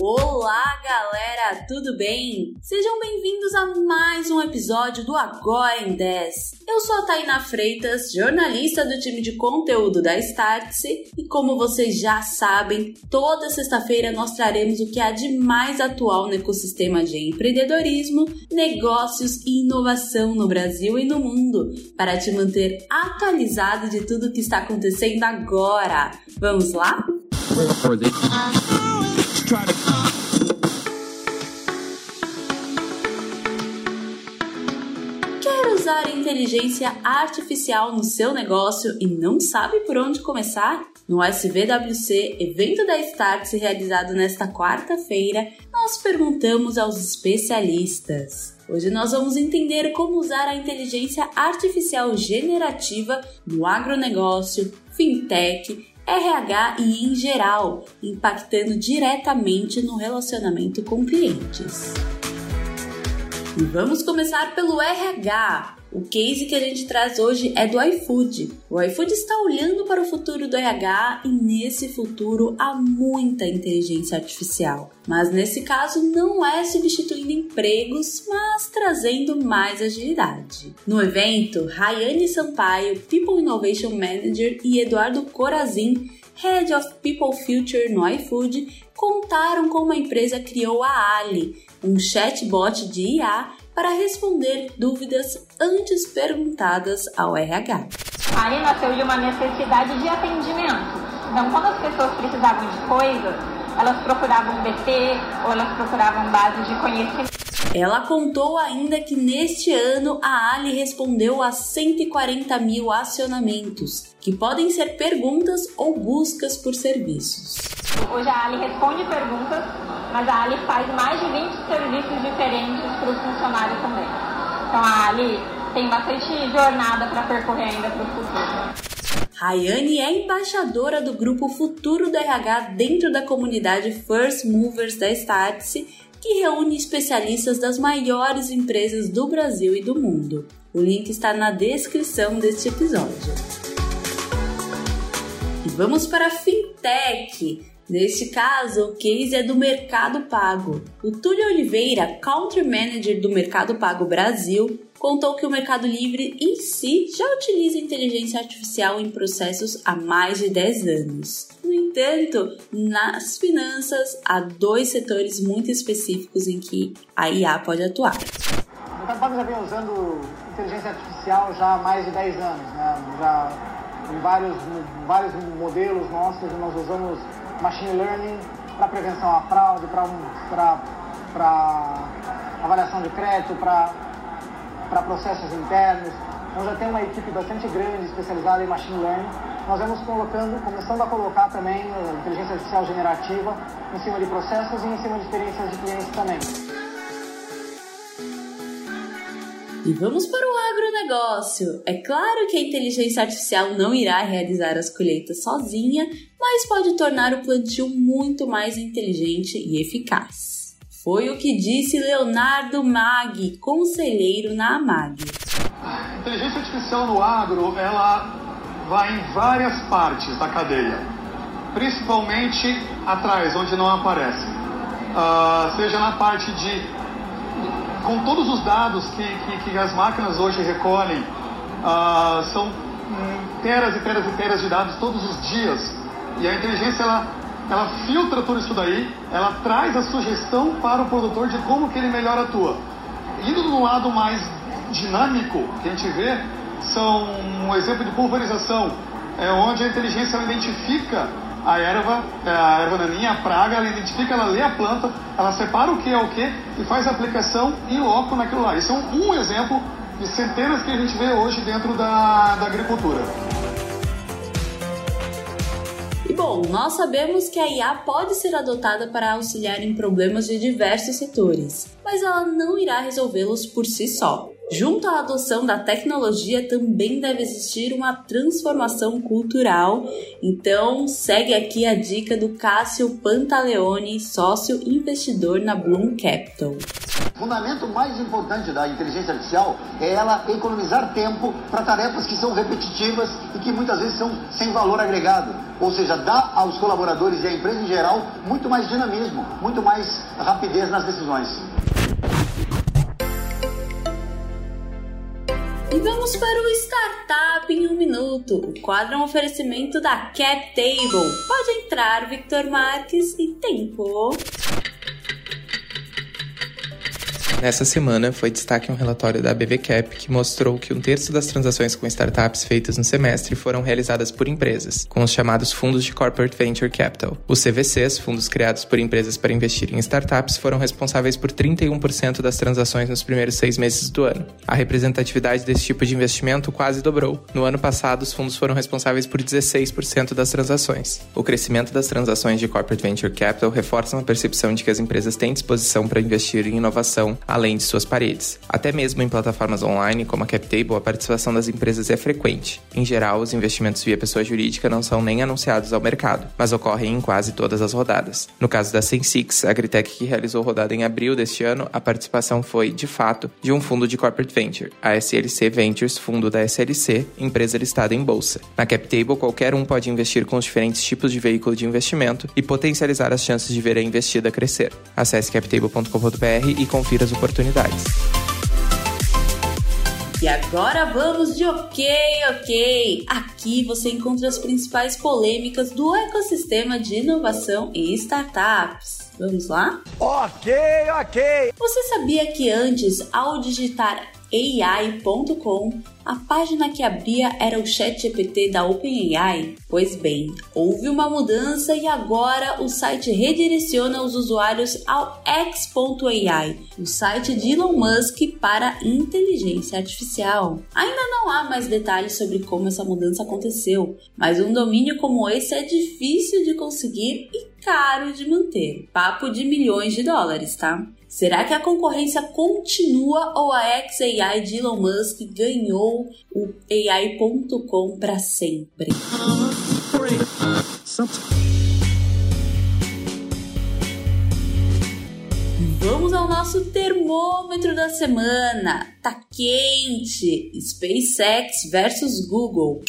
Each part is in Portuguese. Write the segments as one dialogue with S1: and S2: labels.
S1: Olá, galera, tudo bem? Sejam bem-vindos a mais um episódio do Agora em 10. Eu sou a Taina Freitas, jornalista do time de conteúdo da Startse, e como vocês já sabem, toda sexta-feira nós traremos o que há de mais atual no ecossistema de empreendedorismo, negócios e inovação no Brasil e no mundo, para te manter atualizado de tudo que está acontecendo agora. Vamos lá? Quer inteligência artificial no seu negócio e não sabe por onde começar? No SVWC, evento da Startse realizado nesta quarta-feira, nós perguntamos aos especialistas. Hoje nós vamos entender como usar a inteligência artificial generativa no agronegócio, fintech, RH e em geral, impactando diretamente no relacionamento com clientes. E vamos começar pelo RH. O case que a gente traz hoje é do iFood. O iFood está olhando para o futuro do RH e nesse futuro há muita inteligência artificial. Mas nesse caso não é substituindo empregos, mas trazendo mais agilidade. No evento, Rayane Sampaio, People Innovation Manager, e Eduardo Corazin, Head of People Future no iFood, contaram como a empresa criou a Ali, um chatbot de IA para responder dúvidas antes perguntadas ao RH.
S2: A Ali nasceu de uma necessidade de atendimento. Então, quando as pessoas precisavam de coisas, elas procuravam BT ou elas procuravam base de conhecimento.
S1: Ela contou ainda que neste ano a Ali respondeu a 140 mil acionamentos, que podem ser perguntas ou buscas por serviços.
S2: Hoje a Ali responde perguntas, mas a Ali faz mais de 20 serviços diferentes para o funcionário também. Então a Ali tem bastante jornada para percorrer ainda para o futuro.
S1: Rayane é embaixadora do grupo Futuro do RH dentro da comunidade First Movers da Startse, que reúne especialistas das maiores empresas do Brasil e do mundo. O link está na descrição deste episódio. E vamos para a Fintech. Neste caso, o case é do Mercado Pago. O Túlio Oliveira, Country Manager do Mercado Pago Brasil, contou que o Mercado Livre em si já utiliza inteligência artificial em processos há mais de 10 anos. No entanto, nas finanças há dois setores muito específicos em que a IA pode atuar.
S3: O Mercado Pago já vem usando inteligência artificial já há mais de 10 anos. Né? Já em vários, vários modelos nossos nós usamos machine learning para prevenção à fraude, para avaliação de crédito, para processos internos. Então já tem uma equipe bastante grande especializada em machine learning. Nós vamos colocando, começando a colocar também a inteligência artificial generativa em cima de processos e em cima de experiências de clientes também.
S1: E vamos para o agronegócio. É claro que a inteligência artificial não irá realizar as colheitas sozinha, mas pode tornar o plantio muito mais inteligente e eficaz. Foi o que disse Leonardo Mag, conselheiro na AMAG.
S4: A inteligência artificial no agro, ela vai em várias partes da cadeia, principalmente atrás, onde não aparece. Uh, seja na parte de com todos os dados que, que, que as máquinas hoje recolhem, uh, são teras e teras e teras de dados todos os dias. E a inteligência, ela, ela filtra tudo isso daí, ela traz a sugestão para o produtor de como que ele melhor atua. Indo no lado mais dinâmico que a gente vê, são um exemplo de pulverização, é onde a inteligência identifica a erva, é, a erva daninha, a praga, ela identifica, ela lê a planta, ela separa o que é o que e faz a aplicação em loco naquilo lá. Isso é um, um exemplo de centenas que a gente vê hoje dentro da, da agricultura.
S1: Bom, nós sabemos que a IA pode ser adotada para auxiliar em problemas de diversos setores, mas ela não irá resolvê-los por si só. Junto à adoção da tecnologia também deve existir uma transformação cultural. Então, segue aqui a dica do Cássio Pantaleone, sócio investidor na Bloom Capital.
S5: O fundamento mais importante da inteligência artificial é ela economizar tempo para tarefas que são repetitivas e que muitas vezes são sem valor agregado. Ou seja, dá aos colaboradores e à empresa em geral muito mais dinamismo, muito mais rapidez nas decisões.
S1: E vamos para o Startup em um Minuto. O quadro é um oferecimento da Cap Table. Pode entrar, Victor Marques, e tempo.
S6: Nessa semana, foi destaque um relatório da BVCap que mostrou que um terço das transações com startups feitas no semestre foram realizadas por empresas, com os chamados fundos de Corporate Venture Capital. Os CVCs, fundos criados por empresas para investir em startups, foram responsáveis por 31% das transações nos primeiros seis meses do ano. A representatividade desse tipo de investimento quase dobrou. No ano passado, os fundos foram responsáveis por 16% das transações. O crescimento das transações de Corporate Venture Capital reforça a percepção de que as empresas têm disposição para investir em inovação, além de suas paredes. Até mesmo em plataformas online como a CapTable, a participação das empresas é frequente. Em geral, os investimentos via pessoa jurídica não são nem anunciados ao mercado, mas ocorrem em quase todas as rodadas. No caso da Sensix, a Gritec que realizou rodada em abril deste ano, a participação foi, de fato, de um fundo de corporate venture, a SLC Ventures, fundo da SLC, empresa listada em bolsa. Na CapTable, qualquer um pode investir com os diferentes tipos de veículo de investimento e potencializar as chances de ver a investida crescer. Acesse captable.com.br e confira as oportunidades.
S1: E agora vamos de ok, ok! Aqui você encontra as principais polêmicas do ecossistema de inovação e startups. Vamos lá?
S7: Ok, ok!
S1: Você sabia que antes, ao digitar AI.com, a página que abria era o ChatGPT da OpenAI? Pois bem, houve uma mudança e agora o site redireciona os usuários ao X.ai, o site de Elon Musk para inteligência artificial. Ainda não há mais detalhes sobre como essa mudança aconteceu, mas um domínio como esse é difícil de conseguir e caro de manter. Papo de milhões de dólares, tá? Será que a concorrência continua ou a XAI de Elon Musk ganhou o AI.com para sempre? Vamos ao nosso termômetro da semana. Tá quente. SpaceX versus Google.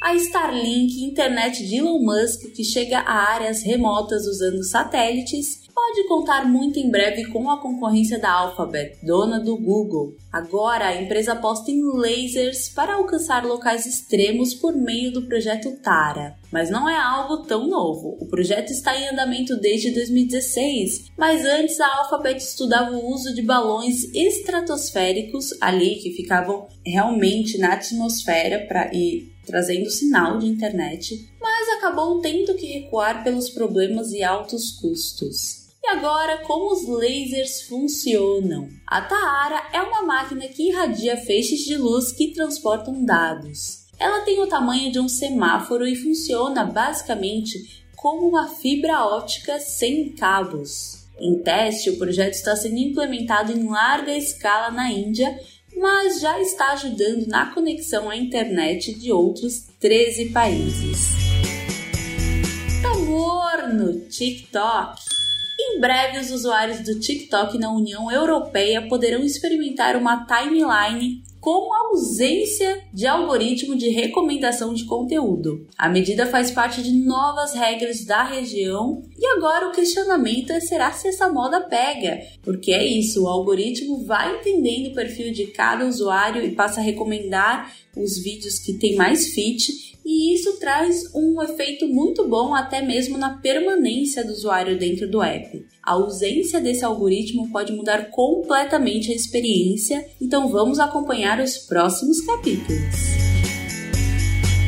S1: A Starlink, internet de Elon Musk, que chega a áreas remotas usando satélites, pode contar muito em breve com a concorrência da Alphabet, dona do Google. Agora, a empresa aposta em lasers para alcançar locais extremos por meio do projeto Tara. Mas não é algo tão novo. O projeto está em andamento desde 2016, mas antes a Alphabet estudava o uso de balões estratosféricos ali que ficavam realmente na atmosfera para ir trazendo sinal de internet, mas acabou tendo que recuar pelos problemas e altos custos. E agora, como os lasers funcionam? A Taara é uma máquina que irradia feixes de luz que transportam dados. Ela tem o tamanho de um semáforo e funciona basicamente como uma fibra óptica sem cabos. Em teste, o projeto está sendo implementado em larga escala na Índia mas já está ajudando na conexão à internet de outros 13 países. Amor no TikTok. Em breve, os usuários do TikTok na União Europeia poderão experimentar uma timeline com ausência de algoritmo de recomendação de conteúdo. A medida faz parte de novas regras da região e agora o questionamento é será se essa moda pega? Porque é isso, o algoritmo vai entendendo o perfil de cada usuário e passa a recomendar os vídeos que tem mais fit e isso traz um efeito muito bom até mesmo na permanência do usuário dentro do app. A ausência desse algoritmo pode mudar completamente a experiência, então vamos acompanhar os próximos capítulos.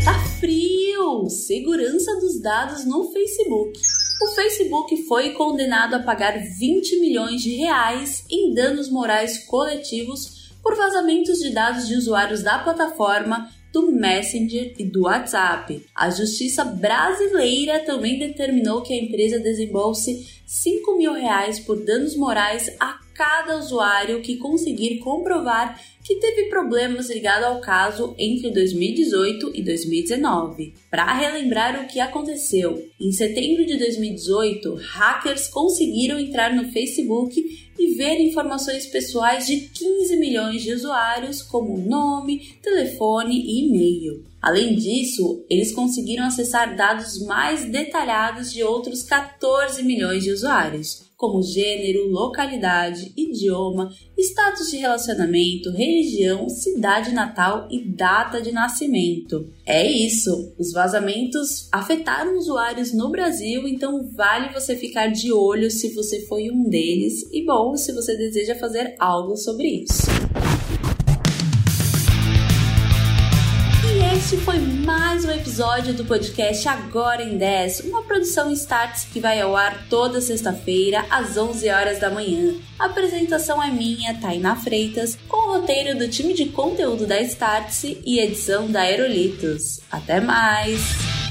S1: Tá frio! Segurança dos dados no Facebook. O Facebook foi condenado a pagar 20 milhões de reais em danos morais coletivos por vazamentos de dados de usuários da plataforma do Messenger e do WhatsApp. A justiça brasileira também determinou que a empresa desembolse 5 mil reais por danos morais a cada usuário que conseguir comprovar que teve problemas ligados ao caso entre 2018 e 2019. Para relembrar o que aconteceu, em setembro de 2018, hackers conseguiram entrar no Facebook e ver informações pessoais de 15 milhões de usuários, como nome, telefone e e-mail. Além disso, eles conseguiram acessar dados mais detalhados de outros 14 milhões de usuários, como gênero, localidade, idioma, status de relacionamento, religião, cidade natal e data de nascimento. É isso! Os vazamentos afetaram usuários no Brasil, então vale você ficar de olho se você foi um deles e bom se você deseja fazer algo sobre isso. Este foi mais um episódio do podcast Agora em 10, uma produção Starts que vai ao ar toda sexta-feira às 11 horas da manhã. A apresentação é minha, Tainá Freitas, com o roteiro do time de conteúdo da Starts e edição da Aerolitos. Até mais!